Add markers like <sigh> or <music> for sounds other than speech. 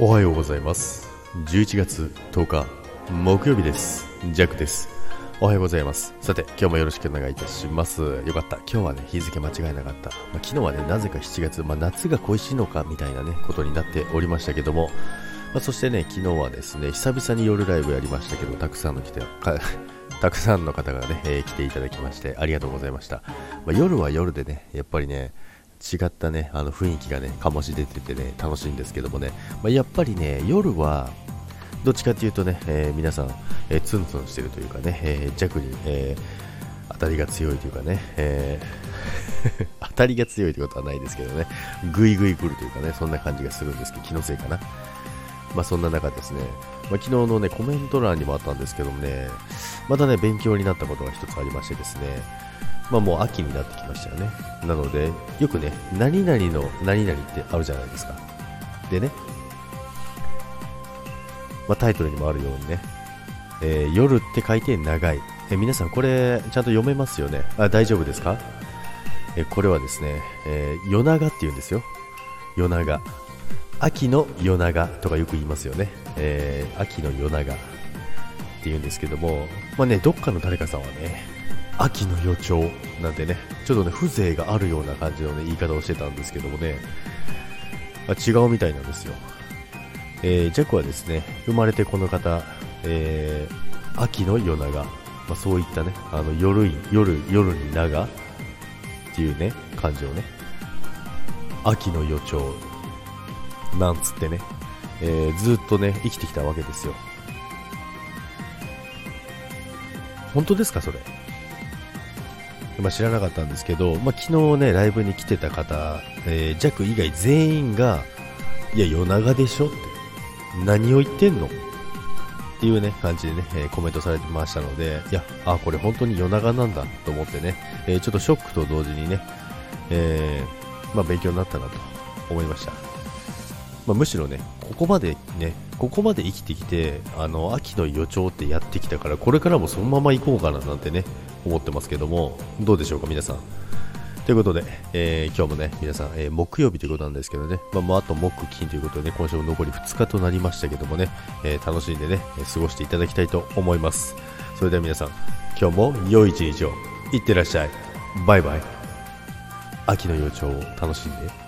おはようございます。11月10日木曜日です。ジャックです。おはようございます。さて今日もよろしくお願いいたします。よかった。今日はね日付間違いなかった、まあ、昨日はねなぜか7月、まあ、夏が恋しいのかみたいなねことになっておりましたけども、まあ、そしてね昨日はですね久々に夜ライブやりましたけどたくさんの来て <laughs> たくさんの方がね、えー、来ていただきましてありがとうございました、まあ、夜は夜でねやっぱりね違ったね、あの雰囲気がね、醸し出ててね、楽しいんですけどもね、まあ、やっぱりね、夜は、どっちかっていうとね、えー、皆さん、えー、ツンツンしてるというかね、えー、弱に、えー当たりが強いというかね、え <laughs> 当たりが強いということはないですけどね、ぐいぐい来るというかね、そんな感じがするんですけど、気のせいかな。まあ、そんな中ですね、まあ、昨日のね、コメント欄にもあったんですけどもね、またね、勉強になったことが一つありましてですね、まあ、もう秋になってきましたよね。なので、よくね、何々の何々ってあるじゃないですか。でね、まあ、タイトルにもあるようにね、えー、夜って書いて長い。え、皆さんこれちゃんと読めますよね？あ大丈夫ですか、え、これはですね、え夜長って言うんですよ。夜長。秋の夜長とかよく言いますよね。え秋の夜長って言うんですけども、まあね、どっかの誰かさんはね、秋の予兆なんてね、ちょっとね、風情があるような感じのね、言い方をしてたんですけどもね、あ、違うみたいなんですよ。えー、ジャックはですね、生まれてこの方、えー、秋の夜長、まあ、そういったね、あの夜夜、夜に長っていうね、感じをね、秋の予兆、なんつってね、えー、ずっとね、生きてきたわけですよ。本当ですか、それ？まあ、知らなかったんですけど、まあ、昨日ね、ライブに来てた方、えー、ジャック以外全員が、いや、夜長でしょって、何を言ってんの？っていうね、感じでね、えー、コメントされてましたので、いや、あ、これ本当に夜長なんだと思ってね、えー、ちょっとショックと同時にね、えー、まあ、勉強になったなと思いました。まあ、むしろね、ここまでね、ここまで生きてきて、あの、秋の予兆ってやってきたから、これからもそのまま行こうかななんてね、思ってますけども、どうでしょうか、皆さん。ということで、えー、今日もね、皆さん、えー、木曜日ということなんですけどね、まあ、もうあと木、金ということでね、今週も残り2日となりましたけどもね、えー、楽しんでね、過ごしていただきたいと思います。それでは皆さん、今日も良い一日を、いってらっしゃい。バイバイ。秋の予兆を楽しんで。